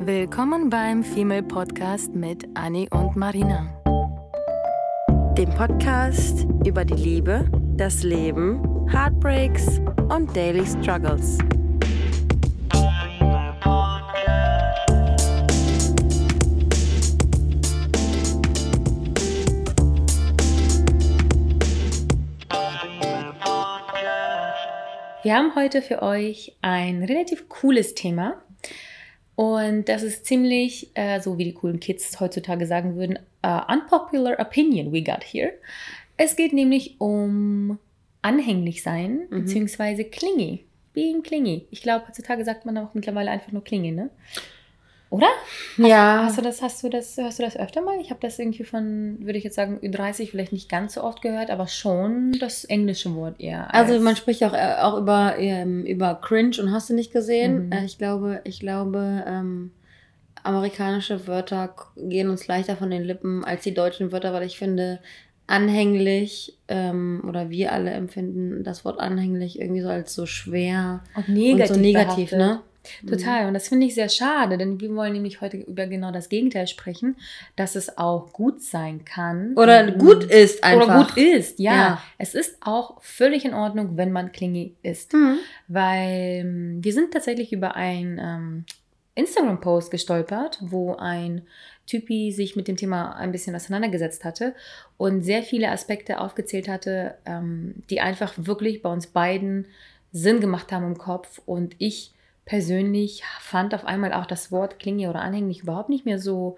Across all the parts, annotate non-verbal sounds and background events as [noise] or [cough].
Willkommen beim Female Podcast mit Annie und Marina. Dem Podcast über die Liebe, das Leben, Heartbreaks und Daily Struggles. Wir haben heute für euch ein relativ cooles Thema. Und das ist ziemlich, äh, so wie die coolen Kids heutzutage sagen würden, uh, unpopular opinion we got here. Es geht nämlich um anhänglich sein, mhm. beziehungsweise clingy. Being clingy. Ich glaube, heutzutage sagt man auch mittlerweile einfach nur clingy, ne? Oder? Hast, ja. Hast du das, hast du das, hörst du das öfter mal? Ich habe das irgendwie von, würde ich jetzt sagen, Ü30 vielleicht nicht ganz so oft gehört, aber schon das englische Wort eher. Als also man spricht auch, äh, auch über, ähm, über Cringe und hast du nicht gesehen. Mhm. Äh, ich glaube, ich glaube, ähm, amerikanische Wörter gehen uns leichter von den Lippen als die deutschen Wörter, weil ich finde, anhänglich ähm, oder wir alle empfinden das Wort anhänglich irgendwie so als so schwer und negativ, und so negativ ne? Total. Und das finde ich sehr schade, denn wir wollen nämlich heute über genau das Gegenteil sprechen, dass es auch gut sein kann. Oder gut ist einfach. Oder gut ist, ja. ja. Es ist auch völlig in Ordnung, wenn man klingy ist. Mhm. Weil ähm, wir sind tatsächlich über ein ähm, Instagram-Post gestolpert, wo ein Typi sich mit dem Thema ein bisschen auseinandergesetzt hatte und sehr viele Aspekte aufgezählt hatte, ähm, die einfach wirklich bei uns beiden Sinn gemacht haben im Kopf und ich persönlich fand auf einmal auch das Wort klinge oder anhänglich überhaupt nicht mehr so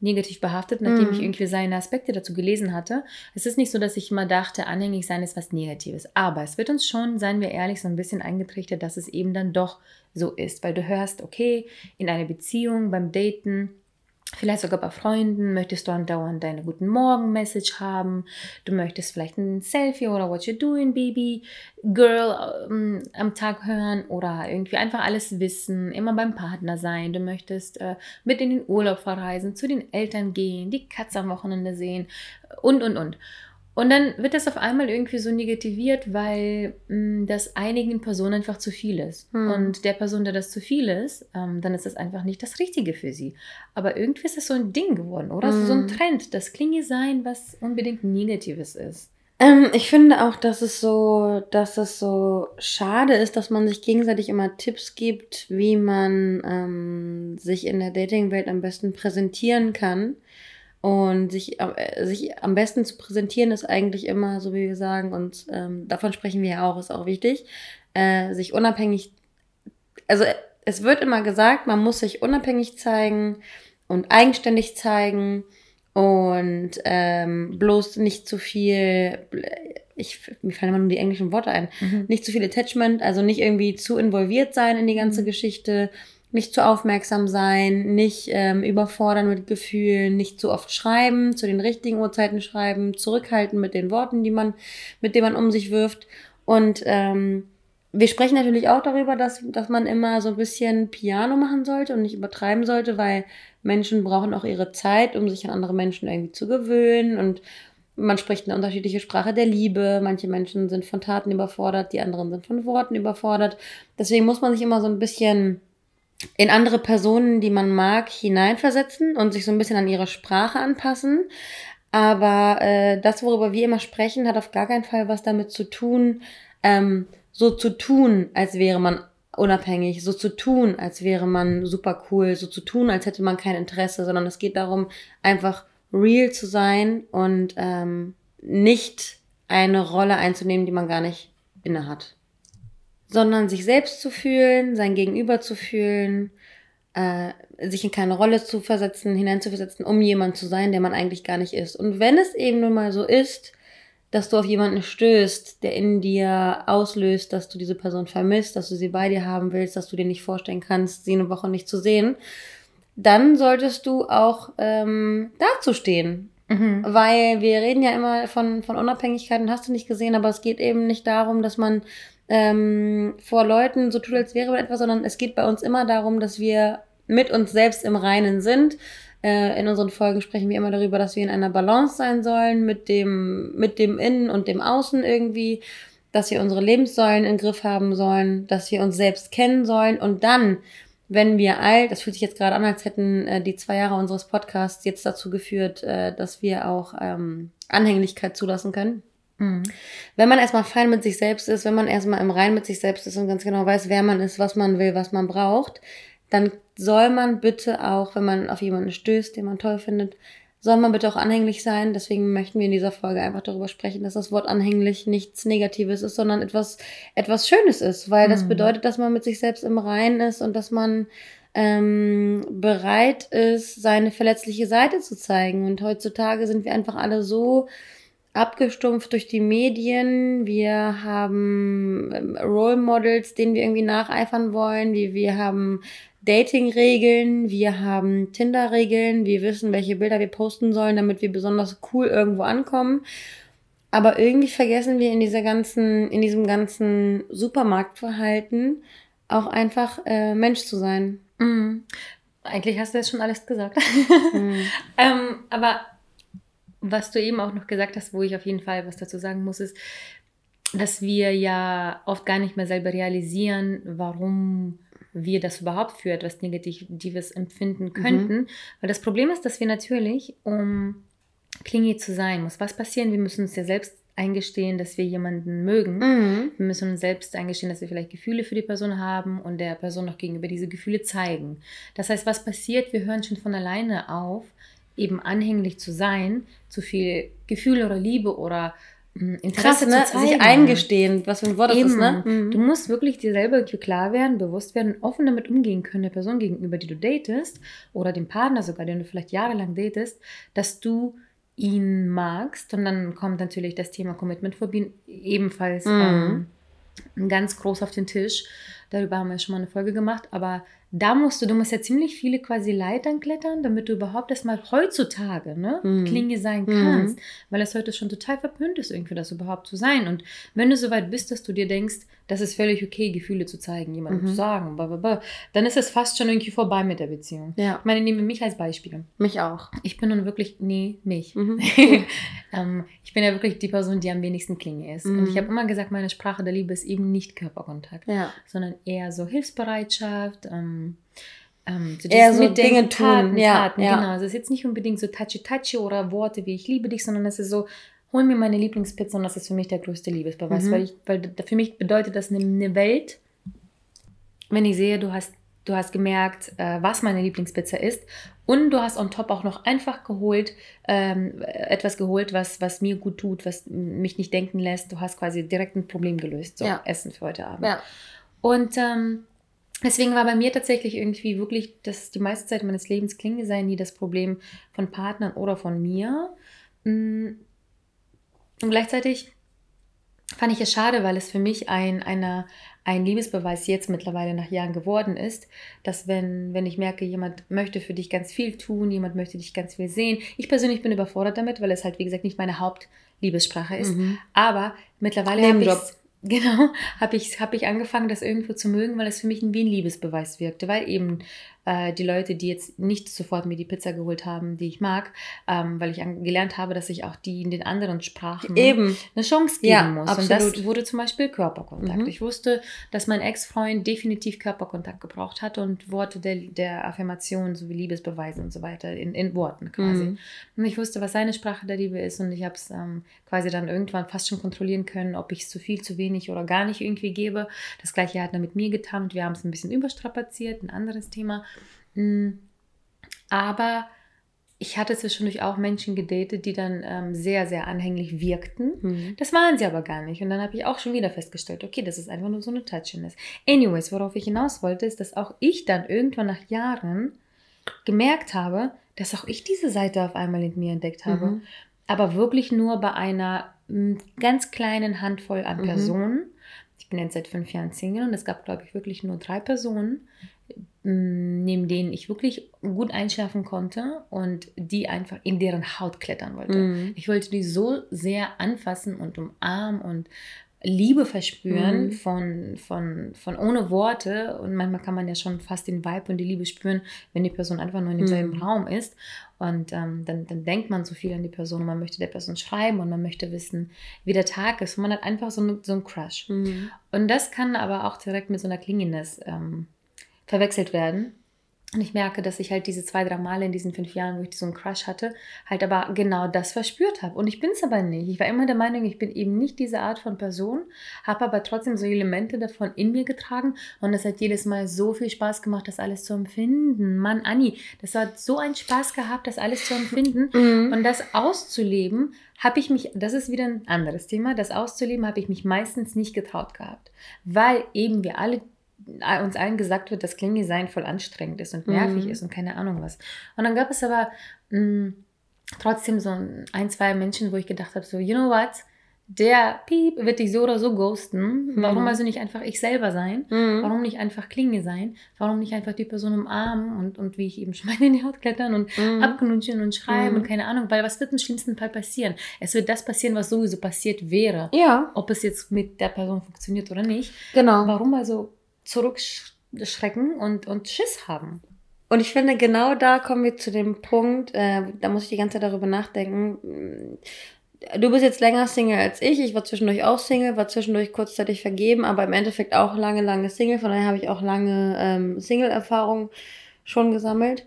negativ behaftet, nachdem mm. ich mhm. irgendwie seine Aspekte dazu gelesen hatte. Es ist nicht so, dass ich immer dachte, anhänglich sein ist was Negatives. Aber es wird uns schon, seien wir ehrlich, so ein bisschen eingetrichtert, dass es eben dann doch so ist. Weil du hörst, okay, in einer Beziehung, beim Daten, Vielleicht sogar bei Freunden möchtest du andauernd deine Guten Morgen-Message haben. Du möchtest vielleicht ein Selfie oder What you doing, Baby, Girl ähm, am Tag hören oder irgendwie einfach alles wissen, immer beim Partner sein. Du möchtest äh, mit in den Urlaub verreisen, zu den Eltern gehen, die Katze am Wochenende sehen und, und, und. Und dann wird das auf einmal irgendwie so negativiert, weil mh, mm, das einigen Personen einfach zu viel ist. Hm. Und der Person, der das zu viel ist, ähm, dann ist das einfach nicht das Richtige für sie. Aber irgendwie ist das so ein Ding geworden, oder? Hm. So ein hm. Trend, das Klinge sein, was unbedingt Negatives ist. Ähm, ich finde auch, dass es so, dass es so schade ist, dass man sich gegenseitig immer Tipps gibt, wie man ähm, sich in der Dating-Welt am besten präsentieren kann. Und sich, äh, sich am besten zu präsentieren ist eigentlich immer, so wie wir sagen, und ähm, davon sprechen wir ja auch, ist auch wichtig, äh, sich unabhängig, also es wird immer gesagt, man muss sich unabhängig zeigen und eigenständig zeigen und ähm, bloß nicht zu viel, ich, mir fallen immer nur die englischen Worte ein, mhm. nicht zu viel Attachment, also nicht irgendwie zu involviert sein in die ganze mhm. Geschichte, nicht zu aufmerksam sein, nicht ähm, überfordern mit Gefühlen, nicht zu oft schreiben, zu den richtigen Uhrzeiten schreiben, zurückhalten mit den Worten, die man, mit denen man um sich wirft. Und ähm, wir sprechen natürlich auch darüber, dass, dass man immer so ein bisschen Piano machen sollte und nicht übertreiben sollte, weil Menschen brauchen auch ihre Zeit, um sich an andere Menschen irgendwie zu gewöhnen und man spricht eine unterschiedliche Sprache der Liebe. Manche Menschen sind von Taten überfordert, die anderen sind von Worten überfordert. Deswegen muss man sich immer so ein bisschen in andere Personen, die man mag, hineinversetzen und sich so ein bisschen an ihre Sprache anpassen. Aber äh, das, worüber wir immer sprechen, hat auf gar keinen Fall was damit zu tun, ähm, so zu tun, als wäre man unabhängig, so zu tun, als wäre man super cool, so zu tun, als hätte man kein Interesse, sondern es geht darum, einfach real zu sein und ähm, nicht eine Rolle einzunehmen, die man gar nicht inne hat sondern sich selbst zu fühlen, sein Gegenüber zu fühlen, äh, sich in keine Rolle zu versetzen, hineinzuversetzen, um jemand zu sein, der man eigentlich gar nicht ist. Und wenn es eben nun mal so ist, dass du auf jemanden stößt, der in dir auslöst, dass du diese Person vermisst, dass du sie bei dir haben willst, dass du dir nicht vorstellen kannst, sie eine Woche nicht zu sehen, dann solltest du auch ähm, dazustehen. Mhm. Weil wir reden ja immer von, von Unabhängigkeit und hast du nicht gesehen, aber es geht eben nicht darum, dass man ähm, vor Leuten so tut, als wäre man etwas, sondern es geht bei uns immer darum, dass wir mit uns selbst im Reinen sind. Äh, in unseren Folgen sprechen wir immer darüber, dass wir in einer Balance sein sollen mit dem, mit dem Innen und dem Außen irgendwie, dass wir unsere Lebenssäulen im Griff haben sollen, dass wir uns selbst kennen sollen und dann wenn wir all, das fühlt sich jetzt gerade an, als hätten äh, die zwei Jahre unseres Podcasts jetzt dazu geführt, äh, dass wir auch ähm, Anhänglichkeit zulassen können. Mhm. Wenn man erstmal fein mit sich selbst ist, wenn man erstmal im Rein mit sich selbst ist und ganz genau weiß, wer man ist, was man will, was man braucht, dann soll man bitte auch, wenn man auf jemanden stößt, den man toll findet, soll man bitte auch anhänglich sein. Deswegen möchten wir in dieser Folge einfach darüber sprechen, dass das Wort anhänglich nichts Negatives ist, sondern etwas, etwas Schönes ist, weil mhm. das bedeutet, dass man mit sich selbst im Reinen ist und dass man ähm, bereit ist, seine verletzliche Seite zu zeigen. Und heutzutage sind wir einfach alle so abgestumpft durch die Medien. Wir haben ähm, Role Models, denen wir irgendwie nacheifern wollen. Wir, wir haben Dating-Regeln, wir haben Tinder-Regeln, wir wissen, welche Bilder wir posten sollen, damit wir besonders cool irgendwo ankommen. Aber irgendwie vergessen wir in dieser ganzen, in diesem ganzen Supermarktverhalten auch einfach äh, Mensch zu sein. Mhm. Eigentlich hast du jetzt schon alles gesagt. Mhm. [laughs] ähm, aber was du eben auch noch gesagt hast, wo ich auf jeden Fall was dazu sagen muss, ist, dass wir ja oft gar nicht mehr selber realisieren, warum wir das überhaupt für etwas Negatives empfinden mhm. könnten. Mhm. Weil das Problem ist, dass wir natürlich, um klingy zu sein, muss was passieren. Wir müssen uns ja selbst eingestehen, dass wir jemanden mögen. Mhm. Wir müssen uns selbst eingestehen, dass wir vielleicht Gefühle für die Person haben und der Person noch gegenüber diese Gefühle zeigen. Das heißt, was passiert? Wir hören schon von alleine auf, eben anhänglich zu sein, zu viel Gefühle oder Liebe oder hm, Interesse Krass, ne? zu zeigen. Sich eingestehen, was für ein Wort Eben. das ist, ne? Mhm. Du musst wirklich dir selber klar werden, bewusst werden offen damit umgehen können, der Person gegenüber, die du datest, oder dem Partner sogar, den du vielleicht jahrelang datest, dass du ihn magst. Und dann kommt natürlich das Thema Commitment Phobie ebenfalls mhm. ähm, ganz groß auf den Tisch. Darüber haben wir schon mal eine Folge gemacht, aber da musst du, du musst ja ziemlich viele quasi Leitern klettern, damit du überhaupt erstmal heutzutage ne, mhm. Klinge sein kannst, mhm. weil es heute schon total verpönt ist, irgendwie das überhaupt zu sein. Und wenn du so weit bist, dass du dir denkst, das ist völlig okay, Gefühle zu zeigen, jemandem mhm. zu sagen, blablabla, dann ist es fast schon irgendwie vorbei mit der Beziehung. Ja. Ich meine, nehme mich als Beispiel. Mich auch. Ich bin nun wirklich, nee, mich. Mhm. [laughs] ähm, ich bin ja wirklich die Person, die am wenigsten Klinge ist. Und ich mhm. habe immer gesagt, meine Sprache der Liebe ist eben nicht Körperkontakt, ja. sondern eher so Hilfsbereitschaft, ähm, ähm, so Eher so Dinge tun, Taten, ja, Taten, ja. genau. Also es ist jetzt nicht unbedingt so touchy-touchy oder Worte wie ich liebe dich, sondern es ist so, hol mir meine Lieblingspizza und das ist für mich der größte Liebesbeweis, mhm. weil, ich, weil für mich bedeutet das eine, eine, Welt, wenn ich sehe, du hast, du hast gemerkt, äh, was meine Lieblingspizza ist und du hast on top auch noch einfach geholt, ähm, etwas geholt, was, was mir gut tut, was mich nicht denken lässt. Du hast quasi direkt ein Problem gelöst, so ja. Essen für heute Abend. Ja. Und ähm, Deswegen war bei mir tatsächlich irgendwie wirklich, dass die meiste Zeit meines Lebens Klinge sein nie das Problem von Partnern oder von mir. Und gleichzeitig fand ich es schade, weil es für mich ein, eine, ein Liebesbeweis jetzt mittlerweile nach Jahren geworden ist, dass wenn, wenn ich merke, jemand möchte für dich ganz viel tun, jemand möchte dich ganz viel sehen. Ich persönlich bin überfordert damit, weil es halt, wie gesagt, nicht meine Hauptliebessprache ist. Mhm. Aber mittlerweile habe ich [laughs] Genau, habe ich, hab ich angefangen, das irgendwo zu mögen, weil es für mich wie ein Liebesbeweis wirkte, weil eben äh, die Leute, die jetzt nicht sofort mir die Pizza geholt haben, die ich mag, ähm, weil ich gelernt habe, dass ich auch die in den anderen Sprachen Eben. eine Chance geben ja, muss. Absolut. Und das wurde zum Beispiel Körperkontakt. Mhm. Ich wusste, dass mein Ex-Freund definitiv Körperkontakt gebraucht hat und Worte der, der Affirmation sowie Liebesbeweise und so weiter in, in Worten quasi. Mhm. Und ich wusste, was seine Sprache der Liebe ist und ich habe es ähm, quasi dann irgendwann fast schon kontrollieren können, ob ich es zu viel, zu wenig oder gar nicht irgendwie gebe. Das gleiche hat er mit mir getan und wir haben es ein bisschen überstrapaziert, ein anderes Thema. Mm. Aber ich hatte zwischendurch auch Menschen gedatet, die dann ähm, sehr, sehr anhänglich wirkten. Mhm. Das waren sie aber gar nicht. Und dann habe ich auch schon wieder festgestellt, okay, das ist einfach nur so eine Touchiness. Anyways, worauf ich hinaus wollte, ist, dass auch ich dann irgendwann nach Jahren gemerkt habe, dass auch ich diese Seite auf einmal in mir entdeckt habe. Mhm. Aber wirklich nur bei einer mm, ganz kleinen Handvoll an mhm. Personen. Ich bin jetzt seit fünf Jahren Single und es gab, glaube ich, wirklich nur drei Personen, neben denen ich wirklich gut einschlafen konnte und die einfach in deren Haut klettern wollte. Mhm. Ich wollte die so sehr anfassen und umarmen und Liebe verspüren mhm. von, von, von ohne Worte. Und manchmal kann man ja schon fast den Vibe und die Liebe spüren, wenn die Person einfach nur in demselben mhm. Raum ist. Und ähm, dann, dann denkt man so viel an die Person und man möchte der Person schreiben und man möchte wissen, wie der Tag ist. Und man hat einfach so, so einen Crush. Mhm. Und das kann aber auch direkt mit so einer Klinginess ähm, verwechselt werden. Und ich merke, dass ich halt diese zwei, drei Male in diesen fünf Jahren, wo ich so einen Crush hatte, halt aber genau das verspürt habe. Und ich bin es aber nicht. Ich war immer der Meinung, ich bin eben nicht diese Art von Person, habe aber trotzdem so Elemente davon in mir getragen. Und es hat jedes Mal so viel Spaß gemacht, das alles zu empfinden. Mann, Anni, das hat so einen Spaß gehabt, das alles zu empfinden. [laughs] Mhm. Und das auszuleben, habe ich mich, das ist wieder ein anderes Thema, das auszuleben habe ich mich meistens nicht getraut gehabt. Weil eben wir alle uns allen gesagt wird, dass Klingelsein voll anstrengend ist und nervig mhm. ist und keine Ahnung was. Und dann gab es aber mh, mm, trotzdem so ein, zwei Menschen, wo ich gedacht habe, so, you know what? Der Piep wird dich so oder so ghosten. Mhm. Warum also nicht einfach ich selber sein? Mhm. Warum nicht einfach Klinge sein? Warum nicht einfach die Person umarmen und, und wie ich eben schon in die Haut klettern und mhm. abknutschen und schreiben und mhm. keine Ahnung, weil was wird im schlimmsten Fall passieren? Es wird das passieren, was sowieso passiert wäre. Ja. Ob es jetzt mit der Person funktioniert oder nicht. Genau. Warum also zurückschrecken und, und Schiss haben. Und ich finde, genau da kommen wir zu dem Punkt, äh, da muss ich die ganze Zeit darüber nachdenken. Du bist jetzt länger Single als ich. Ich war zwischendurch auch Single, war zwischendurch kurzzeitig vergeben, aber im Endeffekt auch lange, lange Single. Von daher habe ich auch lange ähm, Single-Erfahrung schon gesammelt.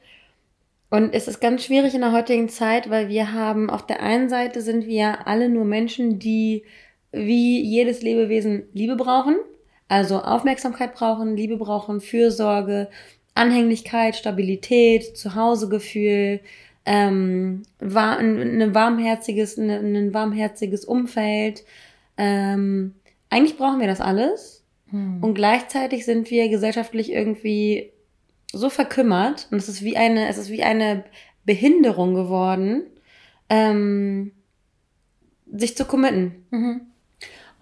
Und es ist ganz schwierig in der heutigen Zeit, weil wir haben, auf der einen Seite sind wir alle nur Menschen, die wie jedes Lebewesen Liebe brauchen. Also Aufmerksamkeit brauchen, Liebe brauchen, Fürsorge, Anhänglichkeit, Stabilität, Zuhausegefühl, ähm, war, ein, warmherziges, ein, ein warmherziges Umfeld. Ähm, eigentlich brauchen wir das alles. Hm. Und gleichzeitig sind wir gesellschaftlich irgendwie so verkümmert und es ist wie eine, es ist wie eine Behinderung geworden, ähm, sich zu committen. Mhm.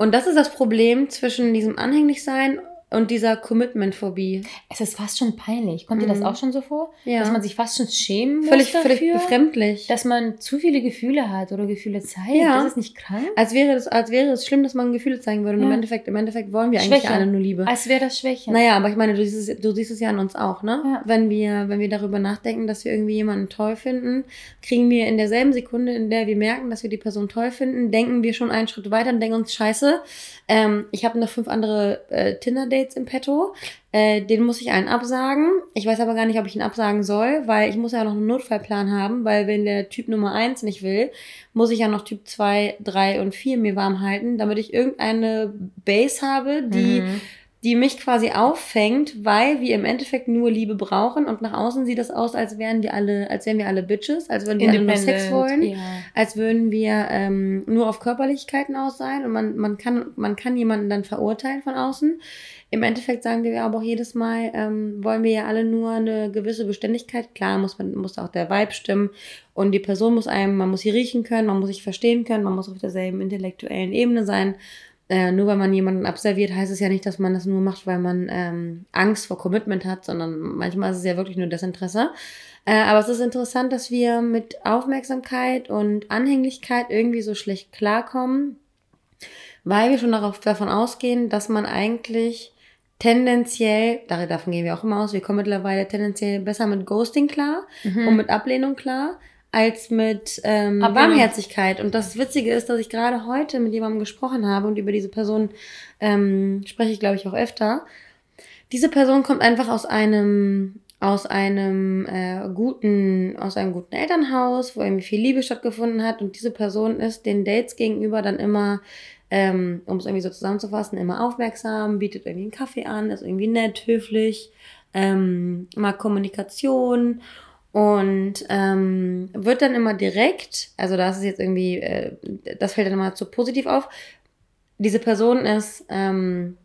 Und das ist das Problem zwischen diesem Anhänglichsein und dieser Commitment-Phobie. Es ist fast schon peinlich. Kommt mhm. dir das mhm. auch schon so vor? Ja. Dass man sich fast schon schämen muss völlig, dafür, völlig befremdlich. Dass man zu viele Gefühle hat oder Gefühle zeigt. Ja. Das ist nicht krank. Als wäre, das, als wäre es schlimm, dass man Gefühle zeigen würde. Und ja. im, Endeffekt, im Endeffekt wollen wir eigentlich alle nur Liebe. Als wäre das Schwäche. Naja, aber ich meine, du siehst, es, du siehst es ja an uns auch, ne? Ja. Wenn, wir, wenn wir darüber nachdenken, dass wir irgendwie jemanden toll finden, kriegen wir in derselben Sekunde, in der wir merken, dass wir die Person toll finden, denken wir schon einen Schritt weiter und denken uns, scheiße, ähm, ich habe noch fünf andere äh, Tinder-Dates im Petto. Äh, den muss ich einen absagen. Ich weiß aber gar nicht, ob ich ihn absagen soll, weil ich muss ja noch einen Notfallplan haben, weil wenn der Typ Nummer eins nicht will, muss ich ja noch Typ zwei, drei und vier mir warm halten, damit ich irgendeine Base habe, die mhm die mich quasi auffängt, weil wir im Endeffekt nur Liebe brauchen und nach außen sieht das aus, als wären wir alle, als wären wir alle Bitches, als würden wir alle nur Sex wollen, ja. als würden wir ähm, nur auf Körperlichkeiten aus sein und man, man kann, man kann jemanden dann verurteilen von außen. Im Endeffekt sagen wir aber auch jedes Mal, ähm, wollen wir ja alle nur eine gewisse Beständigkeit. Klar muss man, muss auch der Vibe stimmen und die Person muss einem, man muss sie riechen können, man muss sich verstehen können, man muss auf derselben intellektuellen Ebene sein äh, nur weil man jemanden abserviert, heißt es ja nicht, dass man das nur macht, weil man ähm, Angst vor Commitment hat, sondern manchmal ist es ja wirklich nur Desinteresse. Äh, aber es ist interessant, dass wir mit Aufmerksamkeit und Anhänglichkeit irgendwie so schlecht klarkommen, weil wir schon darauf, davon ausgehen, dass man eigentlich tendenziell, davon gehen wir auch immer aus, wir kommen mittlerweile tendenziell besser mit Ghosting klar mhm. und mit Ablehnung klar als mit ähm, Warmherzigkeit. Und das Witzige ist, dass ich gerade heute mit jemandem gesprochen habe und über diese Person ähm, spreche ich, glaube ich, auch öfter. Diese Person kommt einfach aus einem aus einem äh, guten aus einem guten Elternhaus, wo irgendwie viel Liebe stattgefunden hat und diese Person ist den Dates gegenüber dann immer ähm, um es irgendwie so zusammenzufassen, immer aufmerksam, bietet irgendwie einen Kaffee an, ist irgendwie nett, höflich, ähm, mag Kommunikation und ähm, wird dann immer direkt, also da ist jetzt irgendwie, äh, das fällt dann immer zu positiv auf. Diese Person ist, ähm,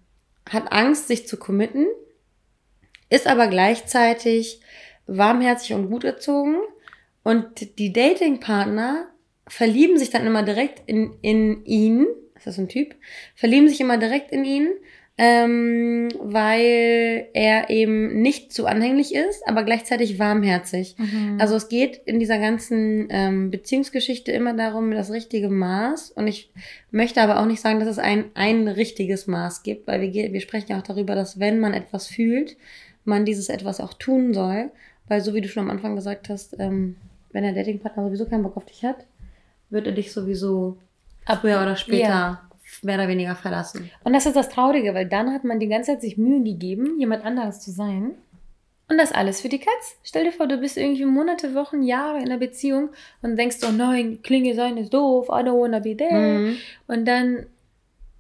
hat Angst, sich zu committen, ist aber gleichzeitig warmherzig und gut erzogen. Und die Datingpartner verlieben sich dann immer direkt in, in ihn. Ist das ein Typ? Verlieben sich immer direkt in ihn ähm, weil er eben nicht zu anhänglich ist, aber gleichzeitig warmherzig. Mhm. Also es geht in dieser ganzen ähm, Beziehungsgeschichte immer darum, das richtige Maß. Und ich möchte aber auch nicht sagen, dass es ein, ein richtiges Maß gibt, weil wir, wir sprechen ja auch darüber, dass wenn man etwas fühlt, man dieses etwas auch tun soll. Weil so wie du schon am Anfang gesagt hast, ähm, wenn der Datingpartner sowieso keinen Bock auf dich hat, wird er dich sowieso früher oder später ja mehr oder weniger verlassen. Und das ist das Traurige, weil dann hat man die ganze Zeit sich Mühe gegeben, jemand anderes zu sein. Und das alles für die Katz. Stell dir vor, du bist irgendwie Monate, Wochen, Jahre in einer Beziehung und denkst, oh nein, Klinge sein ist doof, I don't wanna be there. Mhm. Und dann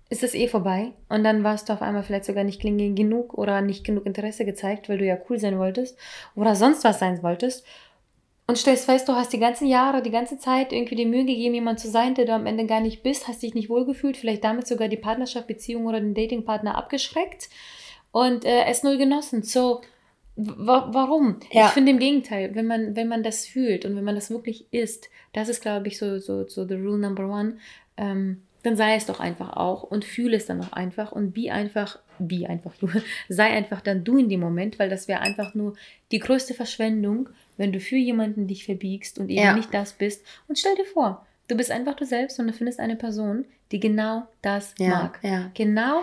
ist das eh vorbei. Und dann warst du auf einmal vielleicht sogar nicht Klinge genug oder nicht genug Interesse gezeigt, weil du ja cool sein wolltest oder sonst was sein wolltest. Und stellst fest, du hast die ganzen Jahre, die ganze Zeit irgendwie die Mühe gegeben, jemand zu sein, der du am Ende gar nicht bist, hast dich nicht wohlgefühlt, vielleicht damit sogar die Partnerschaft, Beziehung oder den Datingpartner abgeschreckt und äh, es null genossen. So, warum? Ja. Ich finde im Gegenteil, wenn man, wenn man das fühlt und wenn man das wirklich ist, das ist, glaube ich, so, so, so the rule number one, ähm, dann sei es doch einfach auch und fühle es dann auch einfach und be einfach, be einfach [laughs] du, sei einfach dann du in dem Moment, weil das wäre einfach nur die größte Verschwendung, wenn du für jemanden dich verbiegst und eben ja. nicht das bist. Und stell dir vor, du bist einfach du selbst und du findest eine Person, die genau das ja, mag. Ja. Genau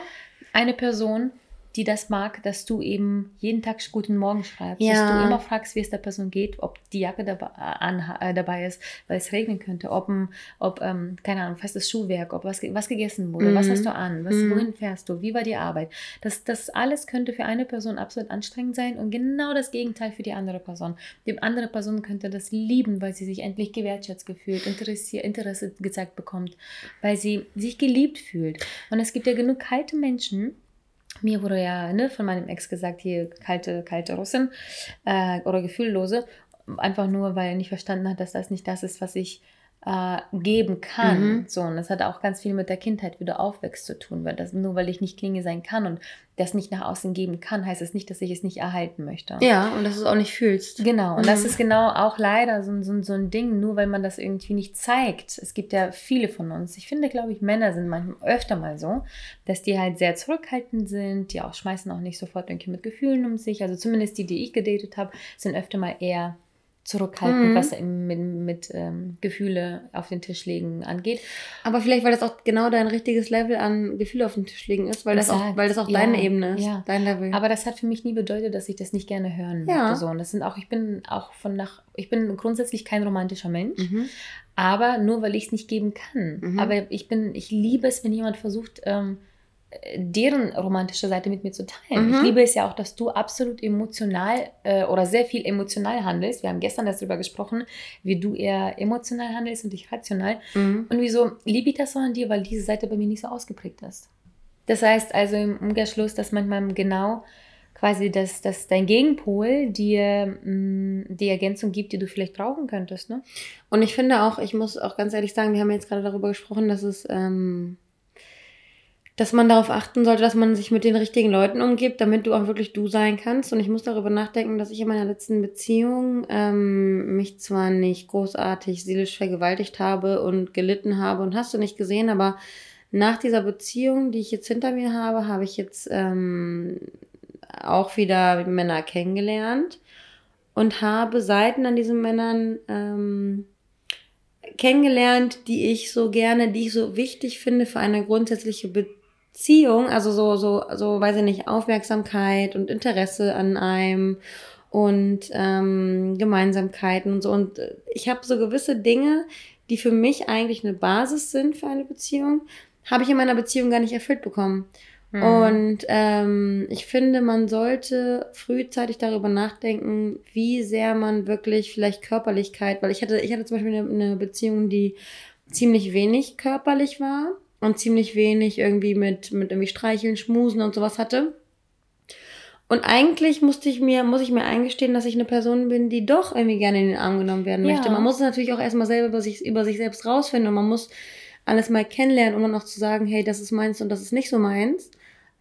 eine Person, die das mag, dass du eben jeden Tag guten Morgen schreibst, ja. dass du immer fragst, wie es der Person geht, ob die Jacke dabei, an, äh, dabei ist, weil es regnen könnte, ob, ob ähm, keine Ahnung, festes Schuhwerk, ob was, was gegessen wurde, mhm. was hast du an, was, mhm. wohin fährst du, wie war die Arbeit. Das, das alles könnte für eine Person absolut anstrengend sein und genau das Gegenteil für die andere Person. Die andere Person könnte das lieben, weil sie sich endlich gewertschätzt gefühlt, Interesse, Interesse gezeigt bekommt, weil sie sich geliebt fühlt. Und es gibt ja genug kalte Menschen, mir wurde ja ne, von meinem Ex gesagt, hier kalte, kalte Russin äh, oder gefühllose, einfach nur, weil er nicht verstanden hat, dass das nicht das ist, was ich äh, geben kann. Mhm. So, und das hat auch ganz viel mit der Kindheit, wie du aufwächst, zu tun. Weil das, nur weil ich nicht Klinge sein kann und das nicht nach außen geben kann, heißt es das nicht, dass ich es nicht erhalten möchte. Ja, und dass du es auch nicht fühlst. Genau, und mhm. das ist genau auch leider so, so, so ein Ding, nur weil man das irgendwie nicht zeigt. Es gibt ja viele von uns. Ich finde, glaube ich, Männer sind manchmal öfter mal so, dass die halt sehr zurückhaltend sind, die auch schmeißen auch nicht sofort irgendwie mit Gefühlen um sich. Also zumindest die, die ich gedatet habe, sind öfter mal eher zurückhaltend, mhm. was mit, mit ähm, Gefühle auf den Tisch legen angeht. Aber vielleicht, weil das auch genau dein richtiges Level an Gefühle auf den Tisch legen ist, weil das, das auch, weil das auch ja, deine Ebene ist, ja. dein Level. Aber das hat für mich nie bedeutet, dass ich das nicht gerne hören ja. möchte. So. Und das sind auch, ich bin auch von nach, ich bin grundsätzlich kein romantischer Mensch, mhm. aber nur weil ich es nicht geben kann. Mhm. Aber ich bin, ich liebe es, wenn jemand versucht, ähm, deren romantische Seite mit mir zu teilen. Mhm. Ich liebe es ja auch, dass du absolut emotional äh, oder sehr viel emotional handelst. Wir haben gestern darüber gesprochen, wie du eher emotional handelst und ich rational. Mhm. Und wieso liebe ich das so an dir? Weil diese Seite bei mir nicht so ausgeprägt ist. Das heißt also im Umkehrschluss, dass manchmal genau quasi dass, dass dein Gegenpol dir mh, mm, die Ergänzung gibt, die du vielleicht brauchen könntest. Ne? Und ich finde auch, ich muss auch ganz ehrlich sagen, wir haben jetzt gerade darüber gesprochen, dass es ähm, dass man darauf achten sollte, dass man sich mit den richtigen Leuten umgibt, damit du auch wirklich du sein kannst. Und ich muss darüber nachdenken, dass ich in meiner letzten Beziehung ähm, mich zwar nicht großartig seelisch vergewaltigt habe und gelitten habe und hast du nicht gesehen, aber nach dieser Beziehung, die ich jetzt hinter mir habe, habe ich jetzt ähm, auch wieder Männer kennengelernt und habe Seiten an diesen Männern ähm, kennengelernt, die ich so gerne, die ich so wichtig finde für eine grundsätzliche Beziehung Beziehung, also so, so, so, weiß ich nicht, Aufmerksamkeit und Interesse an einem und ähm, Gemeinsamkeiten und so. Und äh, ich habe so gewisse Dinge, die für mich eigentlich eine Basis sind für eine Beziehung, habe ich in meiner Beziehung gar nicht erfüllt bekommen. Mhm. Und ähm, ich finde, man sollte frühzeitig darüber nachdenken, wie sehr man wirklich vielleicht Körperlichkeit, weil ich hatte, ich hatte zum Beispiel eine, eine Beziehung, die ziemlich wenig körperlich war und ziemlich wenig irgendwie mit, mit irgendwie Streicheln, Schmusen und sowas hatte. Und eigentlich musste ich mir, muss ich mir eingestehen, dass ich eine Person bin, die doch irgendwie gerne in den Arm genommen werden möchte. Ja. Man muss es natürlich auch erstmal selber über sich, über sich selbst rausfinden und man muss alles mal kennenlernen, um dann auch zu sagen, hey, das ist meins und das ist nicht so meins.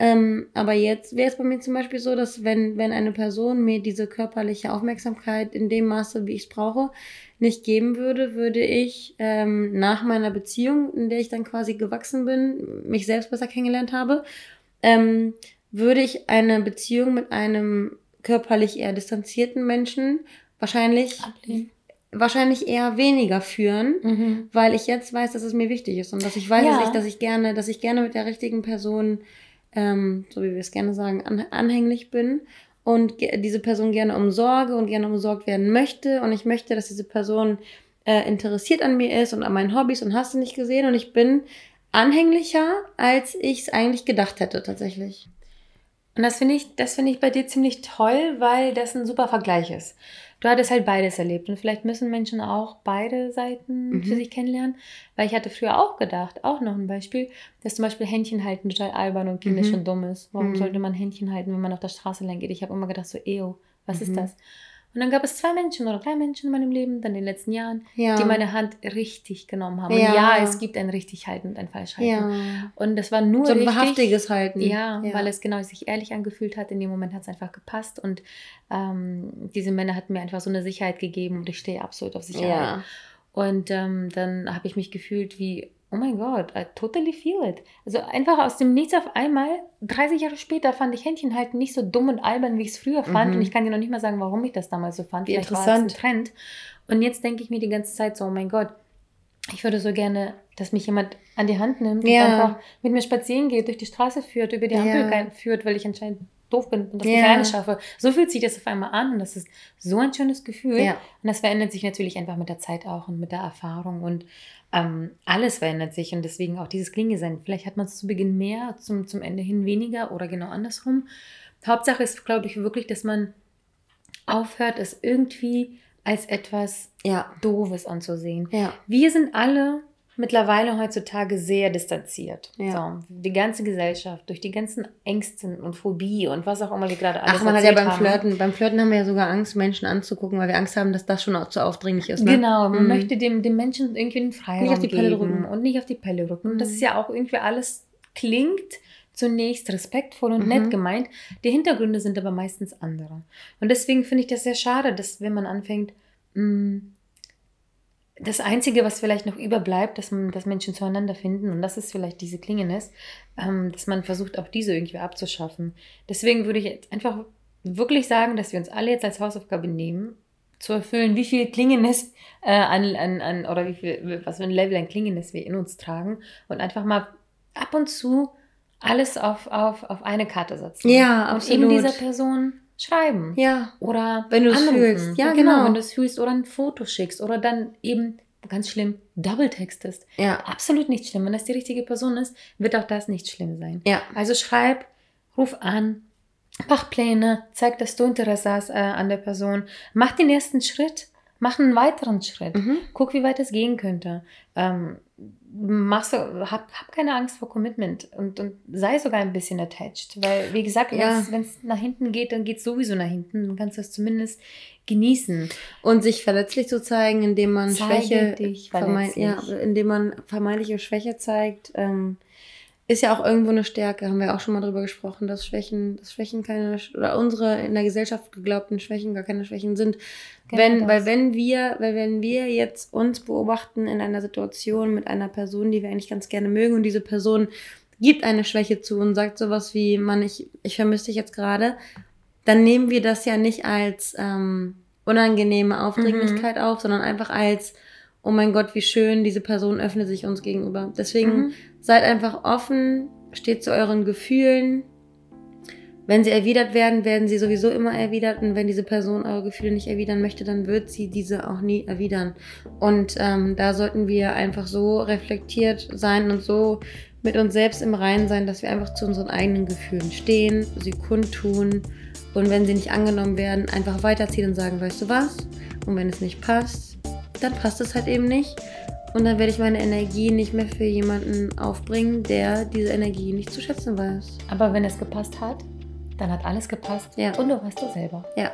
Ähm, aber jetzt wäre es bei mir zum Beispiel so, dass wenn, wenn eine Person mir diese körperliche Aufmerksamkeit in dem Maße, wie ich es brauche, nicht geben würde, würde ich ähm, nach meiner Beziehung, in der ich dann quasi gewachsen bin, mich selbst besser kennengelernt habe, ähm, würde ich eine Beziehung mit einem körperlich eher distanzierten Menschen wahrscheinlich Ablehnen. wahrscheinlich eher weniger führen, mhm. weil ich jetzt weiß, dass es mir wichtig ist und dass ich weiß, ja. dass, ich, dass ich gerne, dass ich gerne mit der richtigen Person, ähm, so wie wir es gerne sagen, an, anhänglich bin und diese Person gerne umsorge und gerne umsorgt werden möchte und ich möchte, dass diese Person äh, interessiert an mir ist und an meinen Hobbys und hast du nicht gesehen und ich bin anhänglicher, als ich es eigentlich gedacht hätte tatsächlich. Und das finde ich, das finde ich bei dir ziemlich toll, weil das ein super Vergleich ist. Du hattest halt beides erlebt und vielleicht müssen Menschen auch beide Seiten Mhm. für sich kennenlernen, weil ich hatte früher auch gedacht, auch noch ein Beispiel, dass zum Beispiel Händchen halten total albern und kindisch Mhm. und dumm ist. Warum Mhm. sollte man Händchen halten, wenn man auf der Straße lang geht? Ich habe immer gedacht so, ew, was Mhm. ist das? Und dann gab es zwei Menschen oder drei Menschen in meinem Leben, dann in den letzten Jahren, Ja. die meine Hand richtig genommen haben. Ja. Und ja, es gibt ein richtig halten und ein falsch halten. ja. Und das war nur So ein richtig, wahrhaftiges Halten. Ja, weil es genau sich ehrlich angefühlt hat. In dem Moment hat es einfach gepasst. Und ähm, diese Männer hatten mir einfach so eine Sicherheit gegeben und ich stehe absolut auf Sicherheit. Und ähm, dann habe ich mich gefühlt wie, oh mein Gott, I totally feel it. Also einfach aus dem Nichts auf einmal, 30 Jahre später fand ich Händchen halten nicht so dumm und albern, wie ich es früher fand. Mhm. Und ich kann dir noch nicht mal sagen, warum ich das damals so fand. Wie Vielleicht war es interessant. ein Trend. Und jetzt denke ich mir die ganze Zeit so, oh mein Gott, ich würde so gerne, dass mich jemand an die Hand nimmt Ja. und einfach mit mir spazieren geht, durch die Straße führt, über die Ampel Ja. führt, weil ich anscheinend doof bin und das Ja. nicht alleine schaffe. So fühlt sich das auf einmal an und das ist so ein schönes Gefühl. Ja. Und das verändert sich natürlich einfach mit der Zeit auch und mit der Erfahrung und ähm, alles verändert sich und deswegen auch dieses Klinge sein. Vielleicht hat man es zu Beginn mehr, zum, zum Ende hin weniger oder genau andersrum. Hauptsache ist, glaube ich, wirklich, dass man aufhört, es irgendwie als etwas Ja. Doofes anzusehen. Ja. Wir sind alle mittlerweile heutzutage sehr distanziert. Ja. So, die ganze Gesellschaft, durch die ganzen Ängsten und Phobie und was auch immer wir gerade alles Ach, man hat ja beim haben. Flirten, beim Flirten haben wir ja sogar Angst, Menschen anzugucken, weil wir Angst haben, dass das schon auch zu aufdringlich ist. Ne? Genau, man Mhm. möchte dem, dem Menschen irgendwie den Freiraum Nicht auf die Pelle geben drücken. und nicht auf die Pelle drücken. Und das Mhm. ist ja auch irgendwie alles klingt zunächst respektvoll und Mhm. nett gemeint. Die Hintergründe sind aber meistens andere. Und deswegen finde ich das sehr schade, dass wenn man anfängt, mh, das Einzige, was vielleicht noch überbleibt, dass, man, dass Menschen zueinander finden, und das ist vielleicht diese Klingenes, ähm, dass man versucht, auch diese irgendwie abzuschaffen. Deswegen würde ich jetzt einfach wirklich sagen, dass wir uns alle jetzt als Hausaufgabe nehmen, zu erfüllen, wie viel Klingenes äh, an, an, an, oder wie viel, was für ein Level an Klingenes wir in uns tragen und einfach mal ab und zu alles auf, auf, auf eine Karte setzen. Ja, Und eben absolut. dieser Person schreiben. Ja. Oder Wenn du es fühlst. Ja, genau. genau. Wenn du es fühlst oder ein Foto schickst oder dann eben, ganz schlimm, double textest. Ja. Absolut nicht schlimm. Wenn das die richtige Person ist, wird auch das nicht schlimm sein. Ja. Also schreib, ruf an, mach Pläne, zeig, dass du Interesse hast äh, an der Person. Mach den ersten Schritt, mach einen weiteren Schritt. Mhm. Guck, wie weit es gehen könnte. Ähm, mach so, hab, hab keine Angst vor Commitment und, und sei sogar ein bisschen attached. Weil, wie gesagt, Ja. wenn es nach hinten geht, dann geht es sowieso nach hinten. Du kannst das zumindest genießen. Und sich verletzlich zu zeigen, indem man Zeige Schwäche, dich vermeid, ja, verletzlich. indem man vermeintliche Schwäche zeigt, ähm, ist ja auch irgendwo eine Stärke. Haben wir auch schon mal drüber gesprochen, dass Schwächen, dass Schwächen keine oder unsere in der Gesellschaft geglaubten Schwächen gar keine Schwächen sind. Genau wenn, das. weil wenn wir, weil wenn wir jetzt uns beobachten in einer Situation mit einer Person, die wir eigentlich ganz gerne mögen und diese Person gibt eine Schwäche zu und sagt sowas wie, Mann, ich, ich vermisse dich jetzt gerade, dann nehmen wir das ja nicht als ähm, unangenehme Aufdringlichkeit auf, sondern einfach als, oh mein Gott, wie schön, diese Person öffnet sich uns gegenüber. Deswegen Mhm. seid einfach offen, steht zu euren Gefühlen. Wenn sie erwidert werden, werden sie sowieso immer erwidert. Und wenn diese Person eure Gefühle nicht erwidern möchte, dann wird sie diese auch nie erwidern. Und ähm, da sollten wir einfach so reflektiert sein und so mit uns selbst im Reinen sein, dass wir einfach zu unseren eigenen Gefühlen stehen, sie kundtun und wenn sie nicht angenommen werden, einfach weiterziehen und sagen, weißt du was? Und wenn es nicht passt, dann passt es halt eben nicht. Und dann werde ich meine Energie nicht mehr für jemanden aufbringen, der diese Energie nicht zu schätzen weiß. Aber wenn es gepasst hat, dann hat alles gepasst. Ja. Und du weißt du selber. Ja,